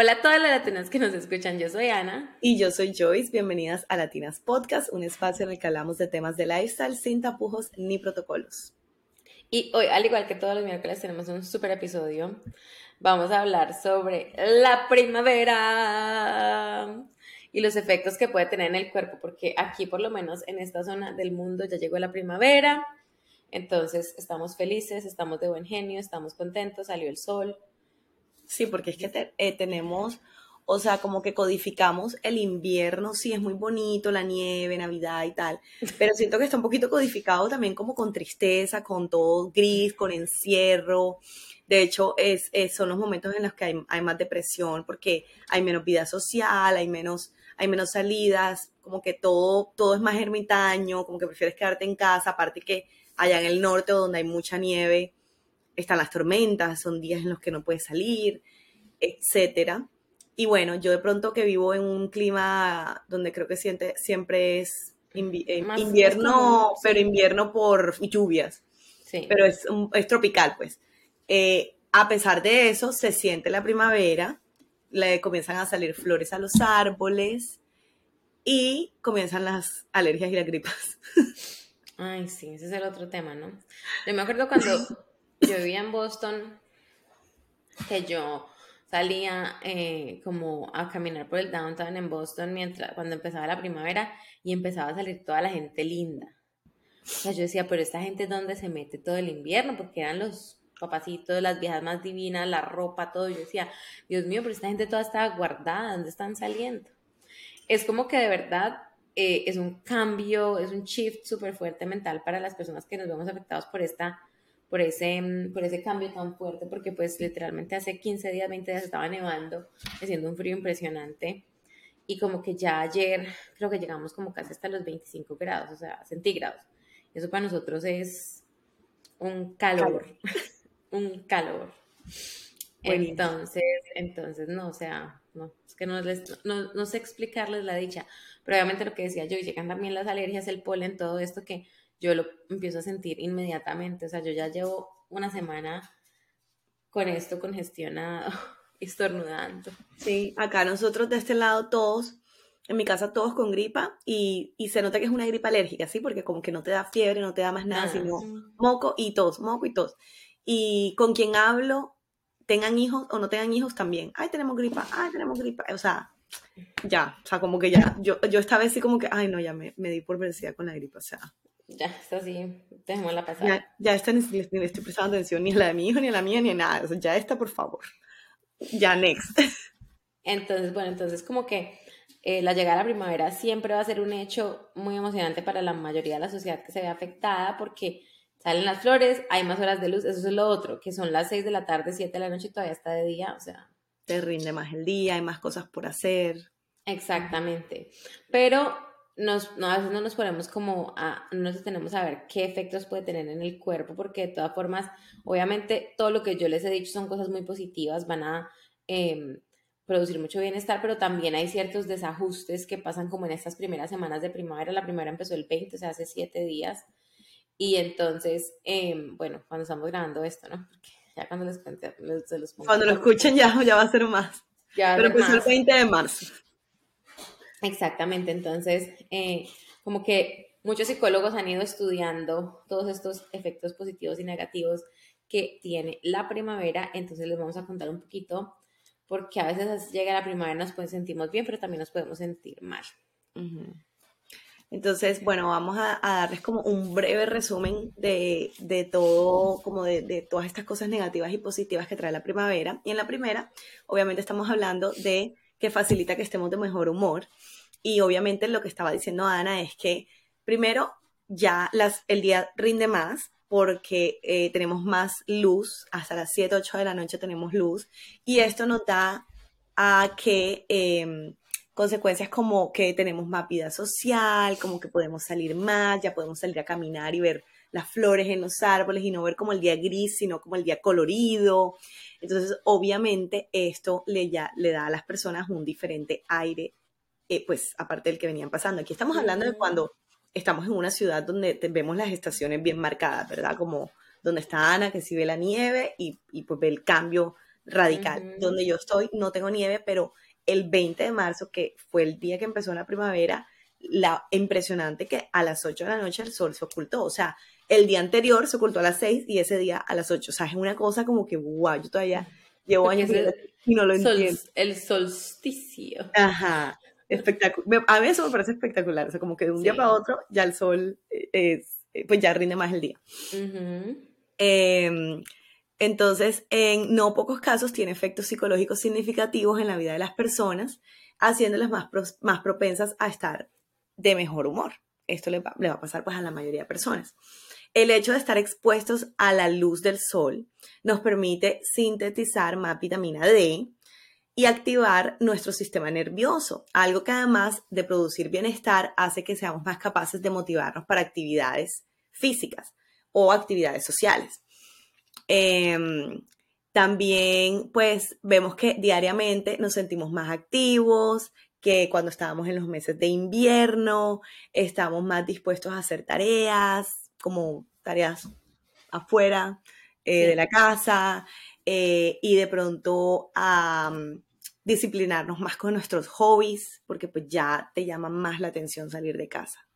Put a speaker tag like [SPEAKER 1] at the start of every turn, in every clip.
[SPEAKER 1] Hola a todas las latinas que nos escuchan, yo soy Ana.
[SPEAKER 2] Y yo soy Joyce, bienvenidas a Latinas Podcast, un espacio en el que hablamos de temas de lifestyle sin tapujos ni protocolos.
[SPEAKER 1] Y hoy, al igual que todos los miércoles, tenemos un super episodio. Vamos a hablar sobre la primavera y los efectos que puede tener en el cuerpo, porque aquí, por lo menos en esta zona del mundo, ya llegó la primavera. Entonces, estamos felices, estamos de buen genio, estamos contentos, salió el sol
[SPEAKER 2] Sí, porque es que eh, tenemos, o sea, como que codificamos el invierno, sí, es muy bonito, la nieve, Navidad y tal, pero siento que está un poquito codificado también como con tristeza, con todo gris, con encierro. De hecho, es, son los momentos en los que hay, hay, más depresión porque hay menos vida social, hay menos, hay menos salidas, como que todo, todo es más ermitaño, como que prefieres quedarte en casa, aparte que allá en el norte donde hay mucha nieve, están las tormentas, son días en los que no puedes salir, etcétera. Y bueno, yo de pronto que vivo en un clima donde creo que siente, siempre es eh, invierno, pero invierno por lluvias. Sí. Pero es, es tropical, pues. Eh, a pesar de eso, se siente la primavera, le comienzan a salir flores a los árboles y comienzan las alergias y las gripas.
[SPEAKER 1] Ay, sí, ese es el otro tema, ¿no? Yo me acuerdo cuando yo vivía en Boston, que yo salía eh, como a caminar por el downtown en Boston mientras, cuando empezaba la primavera y empezaba a salir toda la gente linda. Yo decía, pero esta gente dónde se mete todo el invierno, porque eran los papacitos, las viejas más divinas, la ropa, todo. Yo decía, Dios mío, pero esta gente toda está guardada, ¿dónde están saliendo? Es como que de verdad eh, es un cambio, es un shift súper fuerte mental para las personas que nos vemos afectados por esta por ese, mm, por ese cambio tan fuerte, porque pues literalmente hace 15 días, 20 días estaba nevando, haciendo un frío impresionante, y como que ya ayer creo que llegamos como casi hasta los 25 grados, o sea, centígrados. Eso para nosotros es un calor, un calor. Entonces, entonces, no, o sea, no, es que no, les, no, no sé explicarles la dicha, pero obviamente lo que decía yo, llegan también las alergias, el polen, todo esto que yo lo empiezo a sentir inmediatamente. O sea, yo ya llevo una semana con esto congestionado, estornudando.
[SPEAKER 2] Sí, acá nosotros de este lado todos, en mi casa todos con gripa y, se nota que es una gripa alérgica, ¿sí? Porque como que no te da fiebre, no te da más nada, ah, sino moco y tos, moco y tos. Y con quien hablo, tengan hijos o no tengan hijos también. Ay, tenemos gripa, ay, tenemos gripa. O sea, ya, o sea, como que ya, yo, yo esta vez sí como que, ay, no, ya me, me di por vencida con la gripa, o sea,
[SPEAKER 1] ya, está así, la pasada.
[SPEAKER 2] Ya, ya esta ni, le estoy prestando atención ni a la de mi hijo, ni a la mía, ni a nada. O sea, ya está, por favor. Ya, next.
[SPEAKER 1] Entonces, bueno, entonces como que eh, la llegada a la primavera siempre va a ser un hecho muy emocionante para la mayoría de la sociedad que se ve afectada porque salen las flores, hay más horas de luz, eso es lo otro, que son las 6 de la tarde, 7 de la noche y todavía está de día, o sea...
[SPEAKER 2] Te rinde más el día, hay más cosas por hacer.
[SPEAKER 1] Exactamente. Pero nos, no, a veces no nos ponemos como a, no nos tenemos a ver qué efectos puede tener en el cuerpo, porque de todas formas, obviamente todo lo que yo les he dicho son cosas muy positivas, van a em, producir mucho bienestar, pero también hay ciertos desajustes que pasan como en estas primeras semanas de primavera. La primera empezó el 20, o sea, hace siete días. Y entonces, em, bueno, cuando estamos grabando esto, ¿no? Porque ya cuando les cuente, se los
[SPEAKER 2] Cuando lo escuchen ya, ya va a ser más. pero empezó el 20 de marzo.
[SPEAKER 1] Exactamente, entonces, eh, como que muchos psicólogos han ido estudiando todos estos efectos positivos y negativos que tiene la primavera, entonces les vamos a contar un poquito, porque a veces llega la primavera nos sentimos bien, pero también nos podemos sentir mal.
[SPEAKER 2] Entonces, bueno, vamos a, darles como un breve resumen de, todo, como de, de, todas estas cosas negativas y positivas que trae la primavera. Y en la primera, obviamente estamos hablando de que facilita que estemos de mejor humor. Y obviamente lo que estaba diciendo Ana es que primero ya las, el día rinde más porque eh, tenemos más luz, hasta las 7, 8 de la noche tenemos luz y esto nos da a que em, consecuencias como que tenemos más vida social, como que podemos salir más, ya podemos salir a caminar y ver las flores en los árboles y no ver como el día gris, sino como el día colorido. Entonces, obviamente, esto le, ya, le da a las personas un diferente aire, eh, pues aparte del que venían pasando. Aquí estamos hablando de cuando estamos en una ciudad donde vemos las estaciones bien marcadas, ¿verdad? Como donde está Ana, que sí ve la nieve y, y pues ve el cambio radical. Donde yo estoy no tengo nieve, pero el 20 de marzo, que fue el día que empezó la primavera, la impresionante que a las 8 de la noche el sol se ocultó. O sea, el día anterior se ocultó a las 6 y ese día a las 8. O sea, es una cosa como que, wow, yo todavía llevo años y no lo entiendo.
[SPEAKER 1] El solsticio.
[SPEAKER 2] Ajá, espectacular. A mí eso me parece espectacular. O sea, como que de un día para otro ya el sol eh, es, eh, pues ya rinde más el día. Em, entonces, en no pocos casos tiene efectos psicológicos significativos en la vida de las personas, haciéndolas más, más propensas a estar de mejor humor. Esto le va, le va a pasar pues a la mayoría de personas. El hecho de estar expuestos a la luz del sol nos permite sintetizar más vitamina D y activar nuestro sistema nervioso, algo que además de producir bienestar hace que seamos más capaces de motivarnos para actividades físicas o actividades sociales. Em, también pues vemos que diariamente nos sentimos más activos, que cuando estábamos en los meses de invierno, estamos más dispuestos a hacer tareas, como tareas afuera eh, de la casa, eh, y de pronto a disciplinarnos más con nuestros hobbies, porque pues ya te llama más la atención salir de casa.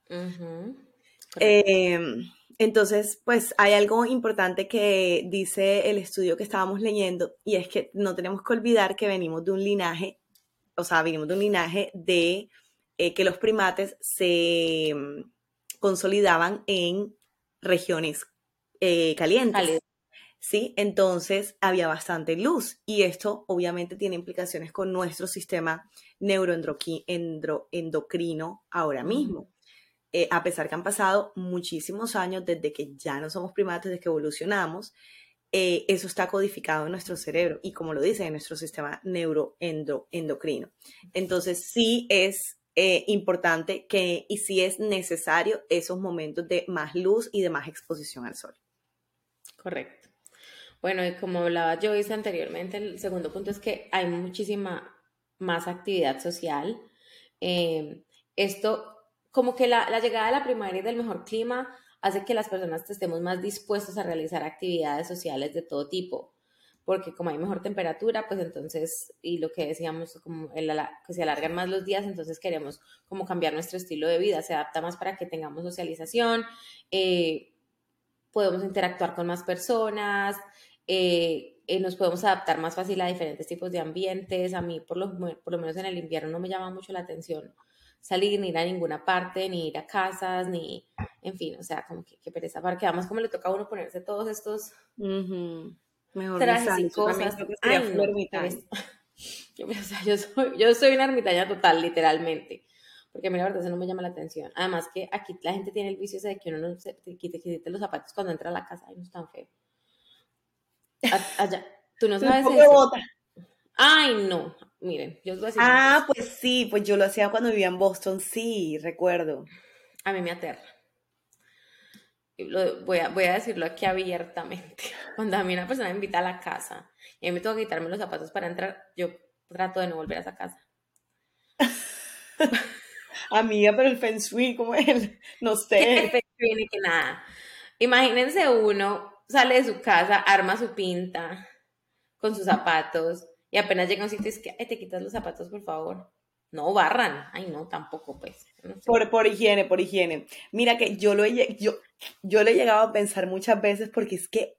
[SPEAKER 2] Em, entonces, pues hay algo importante que dice el estudio que estábamos leyendo, y es que no tenemos que olvidar que venimos de un linaje o sea, venimos de un linaje de eh, que los primates se mm, consolidaban en regiones eh, calientes. ¿sí? Entonces había bastante luz y esto obviamente tiene implicaciones con nuestro sistema neuroendocrino ahora mismo. Eh, a pesar que han pasado muchísimos años desde que ya no somos primates, desde que evolucionamos, eh, eso está codificado en nuestro cerebro y como lo dice, en nuestro sistema neuroendocrino. Entonces sí es eh, importante que y sí es necesario esos momentos de más luz y de más exposición al sol.
[SPEAKER 1] Correcto. Bueno, y como hablaba yo anteriormente, el segundo punto es que hay muchísima más actividad social. Eh, esto, como que la, la llegada de la primavera y del mejor clima hace que las personas estemos más dispuestos a realizar actividades sociales de todo tipo, porque como hay mejor temperatura, pues entonces, y lo que decíamos, como que se alargan más los días, entonces queremos como cambiar nuestro estilo de vida, se adapta más para que tengamos socialización, eh, podemos interactuar con más personas, eh, eh, nos podemos adaptar más fácil a diferentes tipos de ambientes. A mí, por lo, por lo menos en el invierno, no me llama mucho la atención salir, ni ir a ninguna parte, ni ir a casas, ni, en fin, o sea, como que, qué pereza, porque además como le toca a uno ponerse todos estos
[SPEAKER 2] Mejor trajes y cosas.
[SPEAKER 1] Ay, no, yo, o sea, yo, soy, yo soy una ermitaña total, literalmente. Porque a mí la verdad eso no me llama la atención. Además que aquí la gente tiene el vicio de que uno no se quite, quite los zapatos cuando entra a la casa. y no es tan feo. Allá, tú no sabes eso. Ay, no. Miren, yo os voy a decir.
[SPEAKER 2] Ah, pues sí, pues yo lo hacía cuando vivía en Boston, sí, recuerdo.
[SPEAKER 1] A mí me aterra. Voy, a, voy a decirlo aquí abiertamente. Cuando a mí una persona me invita a la casa y a mí me tengo que quitarme los zapatos para entrar, yo trato de no volver a esa casa.
[SPEAKER 2] Amiga, pero el feng shui, como él, no sé.
[SPEAKER 1] El feng shui ni que nada. Imagínense uno sale de su casa, arma su pinta con sus zapatos y apenas llega un sitio es que, te quitas los zapatos, por favor. No, barran. Ay, no, tampoco, pues.
[SPEAKER 2] por, por higiene, por higiene. Mira que yo lo he, yo, yo lo he llegado a pensar muchas veces porque es que,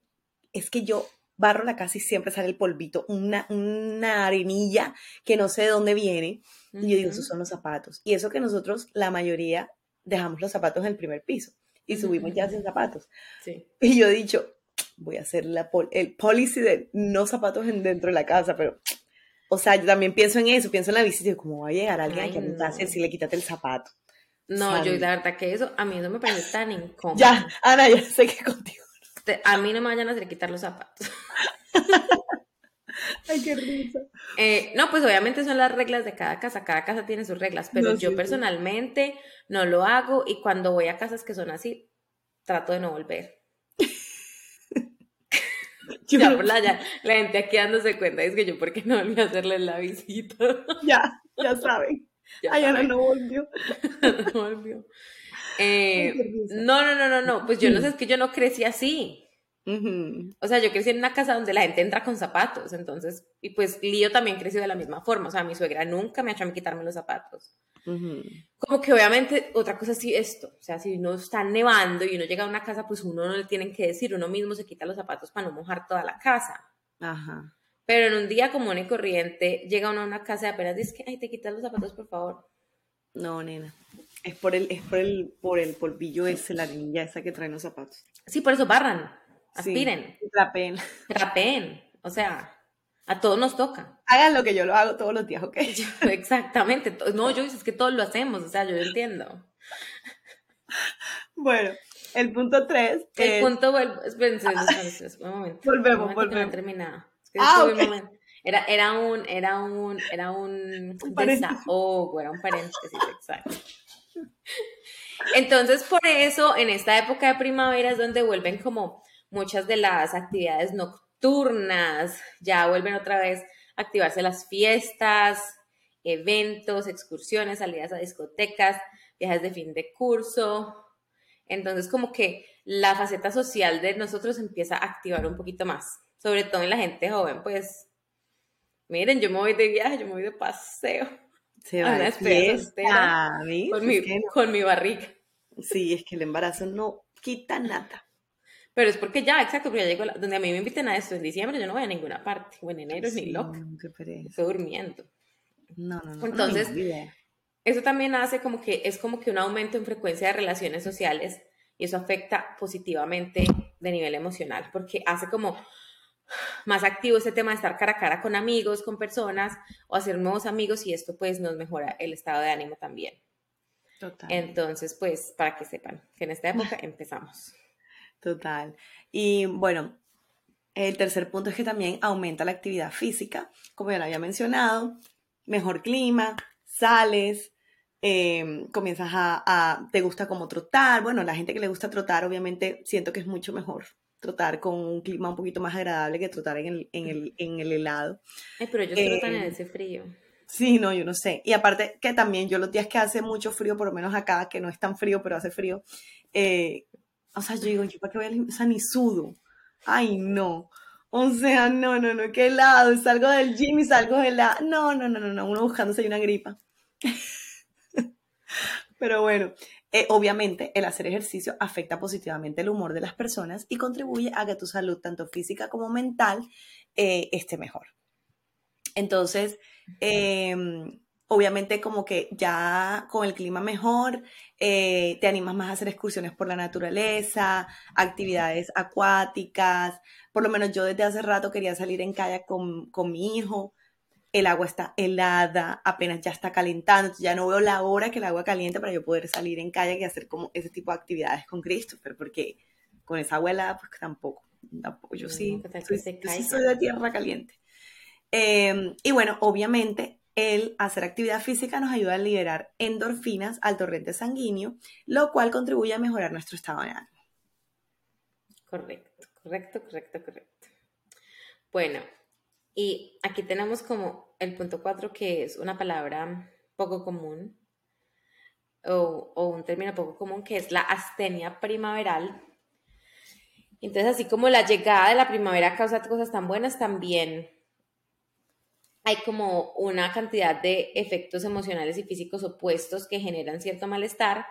[SPEAKER 2] es que yo barro la casa y siempre sale el polvito, una, una arenilla que no sé de dónde viene. Y yo digo, esos son los zapatos. Y eso que nosotros, la mayoría, dejamos los zapatos en el primer piso y subimos ya sin zapatos. Sí. Y yo he dicho, voy a hacer la el policy de no zapatos dentro de la casa, pero, o sea, yo también pienso en eso, pienso en la visita y cómo va a llegar alguien que me pase si le quítate el zapato.
[SPEAKER 1] No, yo la verdad que eso, a mí no me parece tan incómodo.
[SPEAKER 2] Ya, Ana, ya sé que contigo.
[SPEAKER 1] A mí no me vayan a hacer quitar los zapatos.
[SPEAKER 2] Ay, qué risa.
[SPEAKER 1] Eh, no, pues obviamente son las reglas de cada casa, cada casa tiene sus reglas, pero yo personalmente no lo hago y cuando voy a casas que son así, trato de no volver. la, gente aquí dándose cuenta es que yo, ¿por qué no volví a hacerle la visita?
[SPEAKER 2] Ya, ya saben. Ya no volvió.
[SPEAKER 1] no volvió. Eh, no, no, no, no, no, pues yo no sé, es que yo no crecí así. O sea, yo crecí en una casa donde la gente entra con zapatos, entonces, y pues Lío también creció de la misma forma, o sea, mi suegra nunca me ha hecho a mí quitarme los zapatos. Como que obviamente otra cosa sí esto, o sea, si uno está nevando y uno llega a una casa, pues uno no le tienen que decir, uno mismo se quita los zapatos para no mojar toda la casa. Ajá. Pero en un día común y corriente llega uno a una casa y apenas dice que, ay, te quitas los zapatos, por favor.
[SPEAKER 2] No, nena. Es por el, es por el, por el polvillo ese, la niña esa que traen los zapatos.
[SPEAKER 1] Sí, por eso barran, aspiren.
[SPEAKER 2] Sí, trapeen.
[SPEAKER 1] Trapeen. O sea, a todos nos toca.
[SPEAKER 2] Hagan lo que yo lo hago todos los días, ¿ok?
[SPEAKER 1] Exactamente. No, yo es que todos lo hacemos, o sea, yo entiendo.
[SPEAKER 2] Bueno, el punto tres.
[SPEAKER 1] El punto, vuelvo, espérense, un momento.
[SPEAKER 2] Volvemos, volvemos.
[SPEAKER 1] ah, Era, era un, era un, era un, un desahogo, era un paréntesis, exacto. Entonces, por eso, en esta época de primavera es donde vuelven como muchas de las actividades nocturnas, ya vuelven otra vez a activarse las fiestas, eventos, excursiones, salidas a discotecas, viajes de fin de curso. Entonces, como que la faceta social de nosotros empieza a activar un poquito más, sobre todo en la gente joven, pues, miren, yo me voy de viaje, yo me voy de paseo.
[SPEAKER 2] Se va a fiesta,
[SPEAKER 1] con, mi, con mi barriga.
[SPEAKER 2] Sí, es que el embarazo no quita nada.
[SPEAKER 1] Pero es porque ya, exacto, porque ya llego, donde a mí me inviten a esto en diciembre, yo no voy a ninguna parte, o en enero ni loco. Estoy durmiendo.
[SPEAKER 2] No, no, no.
[SPEAKER 1] Entonces, eso también hace como que, es como que un aumento en frecuencia de relaciones sociales y eso afecta positivamente de nivel emocional, porque hace como más activo ese tema de estar cara a cara con amigos, con personas o hacer nuevos amigos y esto pues nos mejora el estado de ánimo también. Total. Entonces, pues para que sepan que en esta época empezamos.
[SPEAKER 2] Total. Y bueno, el tercer punto es que también aumenta la actividad física, como ya lo había mencionado, mejor clima, sales, em, comienzas a, a, te gusta como trotar, bueno, la gente que le gusta trotar obviamente siento que es mucho mejor trotar con un clima un poquito más agradable que trotar en el, en el, en el helado.
[SPEAKER 1] Ay, pero yo eh, en ese frío.
[SPEAKER 2] Sí, no, yo no sé. Y aparte que también yo los días que hace mucho frío, por lo menos acá, que no es tan frío, pero hace frío, eh, o sea, yo digo, ¿yo para qué voy a O sea, ni sudo. Ay, no. O sea, no, no, no, qué helado. Salgo del gym y salgo de la... No, no, no, no, no, uno buscándose una gripa. pero bueno, eh, obviamente, el hacer ejercicio afecta positivamente el humor de las personas y contribuye a que tu salud, tanto física como mental, eh, esté mejor. Entonces, em, obviamente como que ya con el clima mejor, eh, te animas más a hacer excursiones por la naturaleza, actividades acuáticas. Por lo menos yo desde hace rato quería salir en kayak con, con mi hijo el agua está helada, apenas ya está calentando, ya no veo la hora que el agua caliente para yo poder salir en calle y hacer como ese tipo de actividades con Christopher, porque con esa agua helada, pues tampoco, tampoco yo sí, soy, de tierra caliente. Em, y bueno, obviamente el hacer actividad física nos ayuda a liberar endorfinas al torrente sanguíneo, lo cual contribuye a mejorar nuestro estado de ánimo.
[SPEAKER 1] Correcto, correcto, correcto, correcto. Bueno, y aquí tenemos como el punto cuatro, que es una palabra poco común o, o, un término poco común, que es la astenia primaveral. Entonces, así como la llegada de la primavera causa cosas tan buenas, también hay como una cantidad de efectos emocionales y físicos opuestos que generan cierto malestar.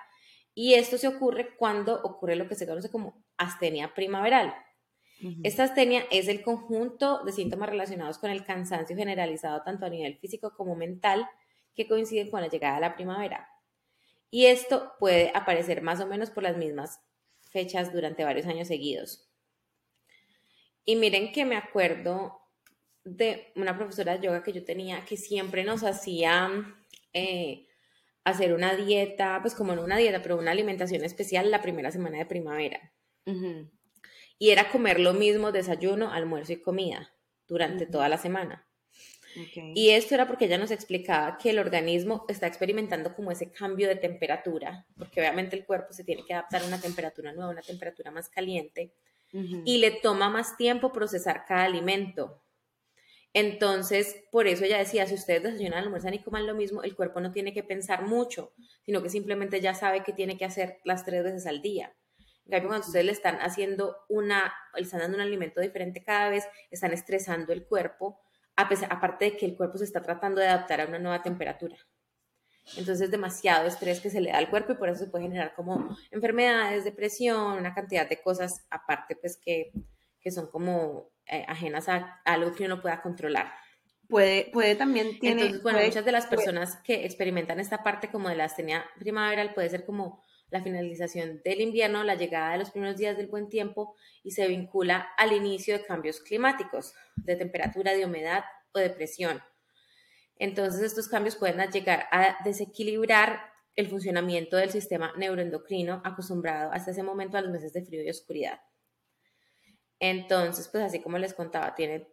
[SPEAKER 1] Y esto se ocurre cuando ocurre lo que se conoce como astenia primaveral. Esta astenia es el conjunto de síntomas relacionados con el cansancio generalizado tanto a nivel físico como mental que coinciden con la llegada de la primavera. Y esto puede aparecer más o menos por las mismas fechas durante varios años seguidos. Y miren que me acuerdo de una profesora de yoga que yo tenía que siempre nos hacía eh, hacer una dieta, pues como no una dieta, pero una alimentación especial la primera semana de primavera. Y era comer lo mismo desayuno, almuerzo y comida durante toda la semana. Y esto era porque ella nos explicaba que el organismo está experimentando como ese cambio de temperatura, porque obviamente el cuerpo se tiene que adaptar a una temperatura nueva, una temperatura más caliente, y le toma más tiempo procesar cada alimento. Entonces, por eso ella decía, si ustedes desayunan, almuerzan y coman lo mismo, el cuerpo no tiene que pensar mucho, sino que simplemente ya sabe que tiene que hacer las tres veces al día. En cambio, cuando ustedes le están haciendo una, le están dando un alimento diferente cada vez, están estresando el cuerpo, aparte de que el cuerpo se está tratando de adaptar a una nueva temperatura. Entonces, demasiado estrés que se le da al cuerpo y por eso se puede generar como enfermedades, depresión, una cantidad de cosas aparte, pues que, que son como eh, ajenas a, algo que uno pueda controlar.
[SPEAKER 2] Puede, puede también tiene.
[SPEAKER 1] Entonces, bueno, muchas de las personas que experimentan esta parte como de la astenia primaveral puede ser como la finalización del invierno, la llegada de los primeros días del buen tiempo y se vincula al inicio de cambios climáticos, de temperatura, de humedad o de presión. Entonces, estos cambios pueden llegar a desequilibrar el funcionamiento del sistema neuroendocrino acostumbrado hasta ese momento a los meses de frío y oscuridad. Entonces, pues así como les contaba, tiene,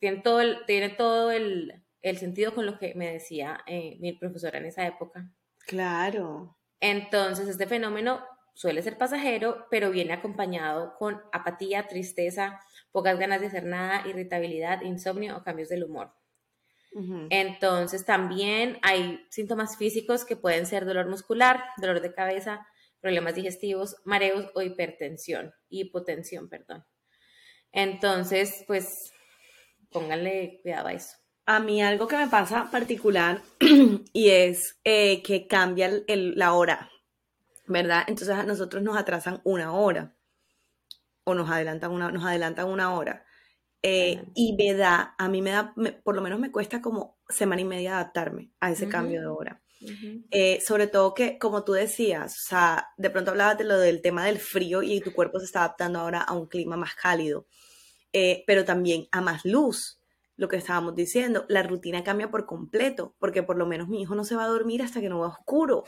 [SPEAKER 1] tiene todo, el, tiene todo el, el sentido con lo que me decía eh, mi profesora en esa época.
[SPEAKER 2] Claro.
[SPEAKER 1] Entonces, este fenómeno suele ser pasajero, pero viene acompañado con apatía, tristeza, pocas ganas de hacer nada, irritabilidad, insomnio o cambios del humor. Entonces, también hay síntomas físicos que pueden ser dolor muscular, dolor de cabeza, problemas digestivos, mareos o hipertensión, hipotensión, perdón. Entonces, pues, pónganle cuidado a eso.
[SPEAKER 2] A mí algo que me pasa particular y es eh, que cambia la hora, ¿verdad? Entonces a nosotros nos atrasan una hora o nos adelantan una, nos adelantan una hora. Eh, y me da, a mí me da, por lo menos me cuesta como semana y media adaptarme a ese cambio de hora. Eh, sobre todo que, como tú decías, o sea, de pronto hablabas de lo del tema del frío y tu cuerpo se está adaptando ahora a un clima más cálido, pero también a más luz lo que estábamos diciendo, la rutina cambia por completo, porque por lo menos mi hijo no se va a dormir hasta que no va oscuro.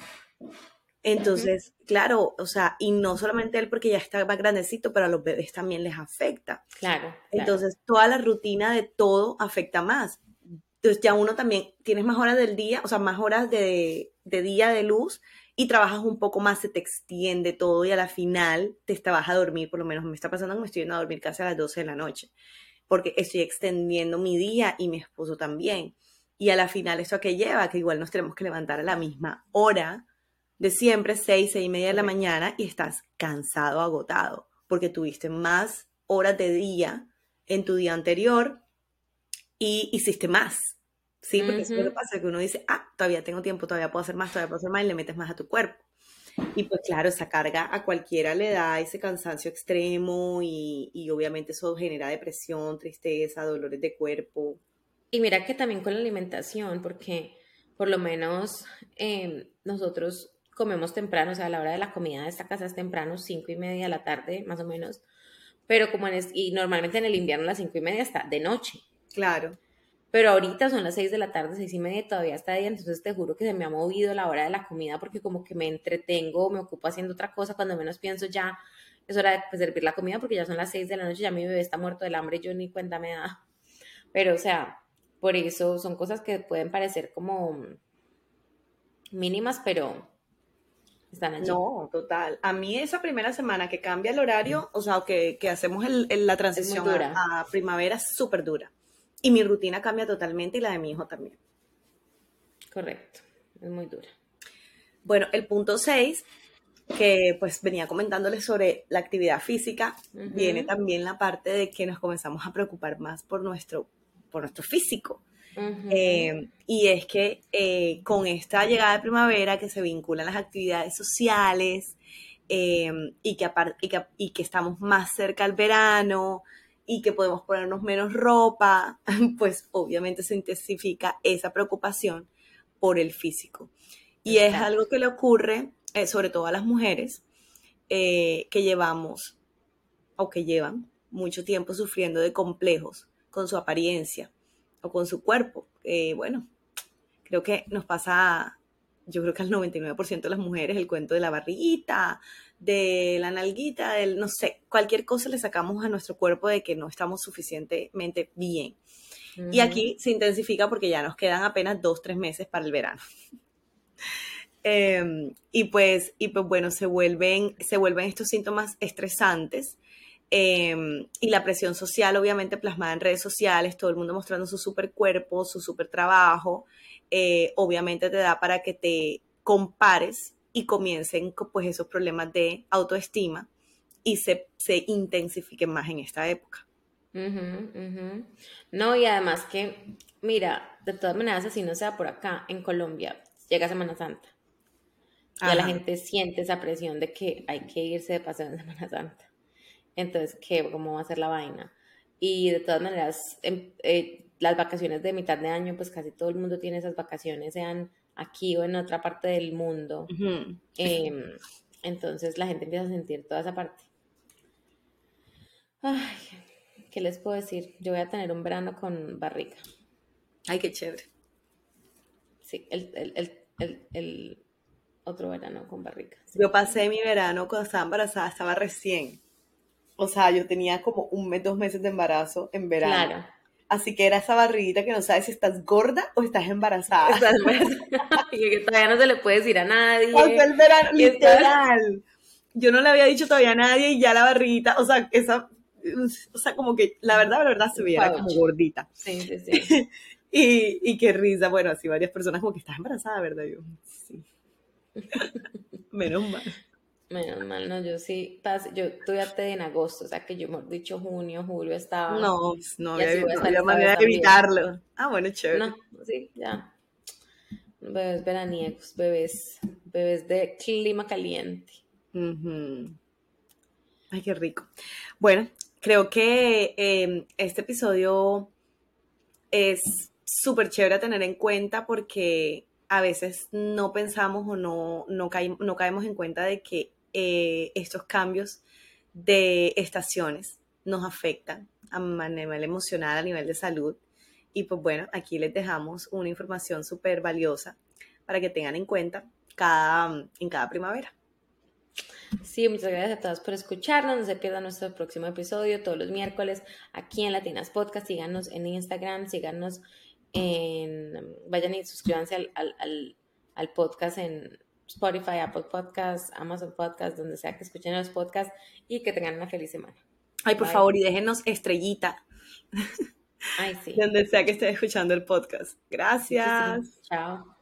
[SPEAKER 2] Entonces, claro, o sea, y no solamente él porque ya está más grandecito, pero a los bebés también les afecta.
[SPEAKER 1] Claro.
[SPEAKER 2] Entonces, toda la rutina de todo afecta más. Entonces, ya uno también tienes más horas del día, o sea, más horas de, de día de luz y trabajas un poco más, se te extiende todo y a la final te vas a dormir, por lo menos me está pasando que me estoy yendo a dormir casi a las 12 de la noche porque estoy extendiendo mi día y mi esposo también. Y a la final, ¿eso a qué lleva? Que igual nos tenemos que levantar a la misma hora de siempre, seis, seis y media de la mañana, y estás cansado, agotado, porque tuviste más horas de día en tu día anterior y hiciste más. Sí, porque eso es lo que pasa, que uno dice, ah, todavía tengo tiempo, todavía puedo hacer más, todavía puedo hacer más, y le metes más a tu cuerpo. Y pues claro, esa carga a cualquiera le da ese cansancio extremo y, obviamente eso genera depresión, tristeza, dolores de cuerpo.
[SPEAKER 1] Y mira que también con la alimentación, porque por lo menos em, nosotros comemos temprano, o sea, a la hora de la comida de esta casa es temprano, cinco y media de la tarde, más o menos. Pero como en y normalmente en el invierno a las cinco y media está de noche.
[SPEAKER 2] Claro.
[SPEAKER 1] Pero ahorita son las 6 de la tarde, seis y media, todavía está día, entonces te juro que se me ha movido la hora de la comida porque como que me entretengo, me ocupo haciendo otra cosa, cuando menos pienso ya es hora de pues, servir la comida porque ya son las 6 de la noche, ya mi bebé está muerto del hambre, yo ni cuenta me da. Pero o sea, por eso son cosas que pueden parecer como mínimas, pero están allí.
[SPEAKER 2] No, total. A mí esa primera semana que cambia el horario, o sea, que, que hacemos el, la transición a, a primavera es súper dura. Y mi rutina cambia totalmente y la de mi hijo también.
[SPEAKER 1] Correcto, es muy dura.
[SPEAKER 2] Bueno, el punto 6, que pues venía comentándoles sobre la actividad física, viene también la parte de que nos comenzamos a preocupar más por nuestro, por nuestro físico. Eh, y es que eh, con esta llegada de primavera que se vinculan las actividades sociales eh, y, que y, que, y que estamos más cerca al verano, y que podemos ponernos menos ropa, pues obviamente se intensifica esa preocupación por el físico. Y es algo que le ocurre eh, sobre todo a las mujeres eh, que llevamos o que llevan mucho tiempo sufriendo de complejos con su apariencia o con su cuerpo. bueno, creo que nos pasa, yo creo que al 99% de las mujeres el cuento de la barriguita, de la nalguita, del, no sé, cualquier cosa le sacamos a nuestro cuerpo de que no estamos suficientemente bien. Y aquí se intensifica porque ya nos quedan apenas dos, tres meses para el verano. Em, y, pues, y pues bueno, se vuelven, se vuelven estos síntomas estresantes. Em, y la presión social, obviamente plasmada en redes sociales, todo el mundo mostrando su super cuerpo, su super trabajo, eh, obviamente te da para que te compares y comiencen pues esos problemas de autoestima y se, se intensifiquen más en esta época.
[SPEAKER 1] No, y además que, mira, de todas maneras, así no sea por acá, en Colombia, llega Semana Santa. Ya la gente siente esa presión de que hay que irse de paseo en Semana Santa. Entonces, ¿qué? ¿Cómo va a ser la vaina? Y de todas maneras, em, eh, las vacaciones de mitad de año, pues casi todo el mundo tiene esas vacaciones, sean aquí o en otra parte del mundo. Em, entonces la gente empieza a sentir toda esa parte. Ay, ¿qué les puedo decir? Yo voy a tener un verano con barriga.
[SPEAKER 2] Ay, qué chévere.
[SPEAKER 1] Sí, el, otro verano con barriga.
[SPEAKER 2] Yo pasé mi verano cuando estaba embarazada, estaba recién. O sea, yo tenía como un mes, dos meses de embarazo en verano. Claro. Así que era esa barriguita que no sabes si estás gorda o estás embarazada.
[SPEAKER 1] y que todavía no se le puede decir a nadie.
[SPEAKER 2] O sea, el verano, literal. Yo no le había dicho todavía a nadie y ya la barriguita, o sea, esa, o sea, como que la verdad, la verdad se veía como gordita.
[SPEAKER 1] Sí, sí, sí.
[SPEAKER 2] y, y qué risa, bueno, así varias personas como que estás embarazada, ¿verdad? Yo, sí. Menos mal.
[SPEAKER 1] Menos mal, no, yo sí, yo tuve en agosto, o sea que yo, hemos dicho, junio, julio estaba.
[SPEAKER 2] No, no había, manera de evitarlo. Ah, bueno, chévere.
[SPEAKER 1] No, sí, ya. Bebés veraniegos, bebés, bebés de clima caliente.
[SPEAKER 2] Ay, qué rico. Bueno, creo que em, este episodio es súper chévere a tener en cuenta porque a veces no pensamos o no, no, no caemos en cuenta de que eh, estos cambios de estaciones nos afectan a nivel emocional, a nivel de salud. Y pues bueno, aquí les dejamos una información súper valiosa para que tengan en cuenta cada, en cada primavera.
[SPEAKER 1] Sí, muchas gracias a todos por escucharnos. No se pierdan nuestro próximo episodio todos los miércoles aquí en Latinas Podcast. Síganos en Instagram, síganos en. Vayan y suscríbanse al podcast en Spotify, Apple Podcasts, Amazon Podcasts, donde sea que escuchen los podcasts y que tengan una feliz semana.
[SPEAKER 2] Ay, por favor, y déjenos estrellita.
[SPEAKER 1] Ay, sí.
[SPEAKER 2] donde sea que estén escuchando el podcast. Gracias.
[SPEAKER 1] Chao.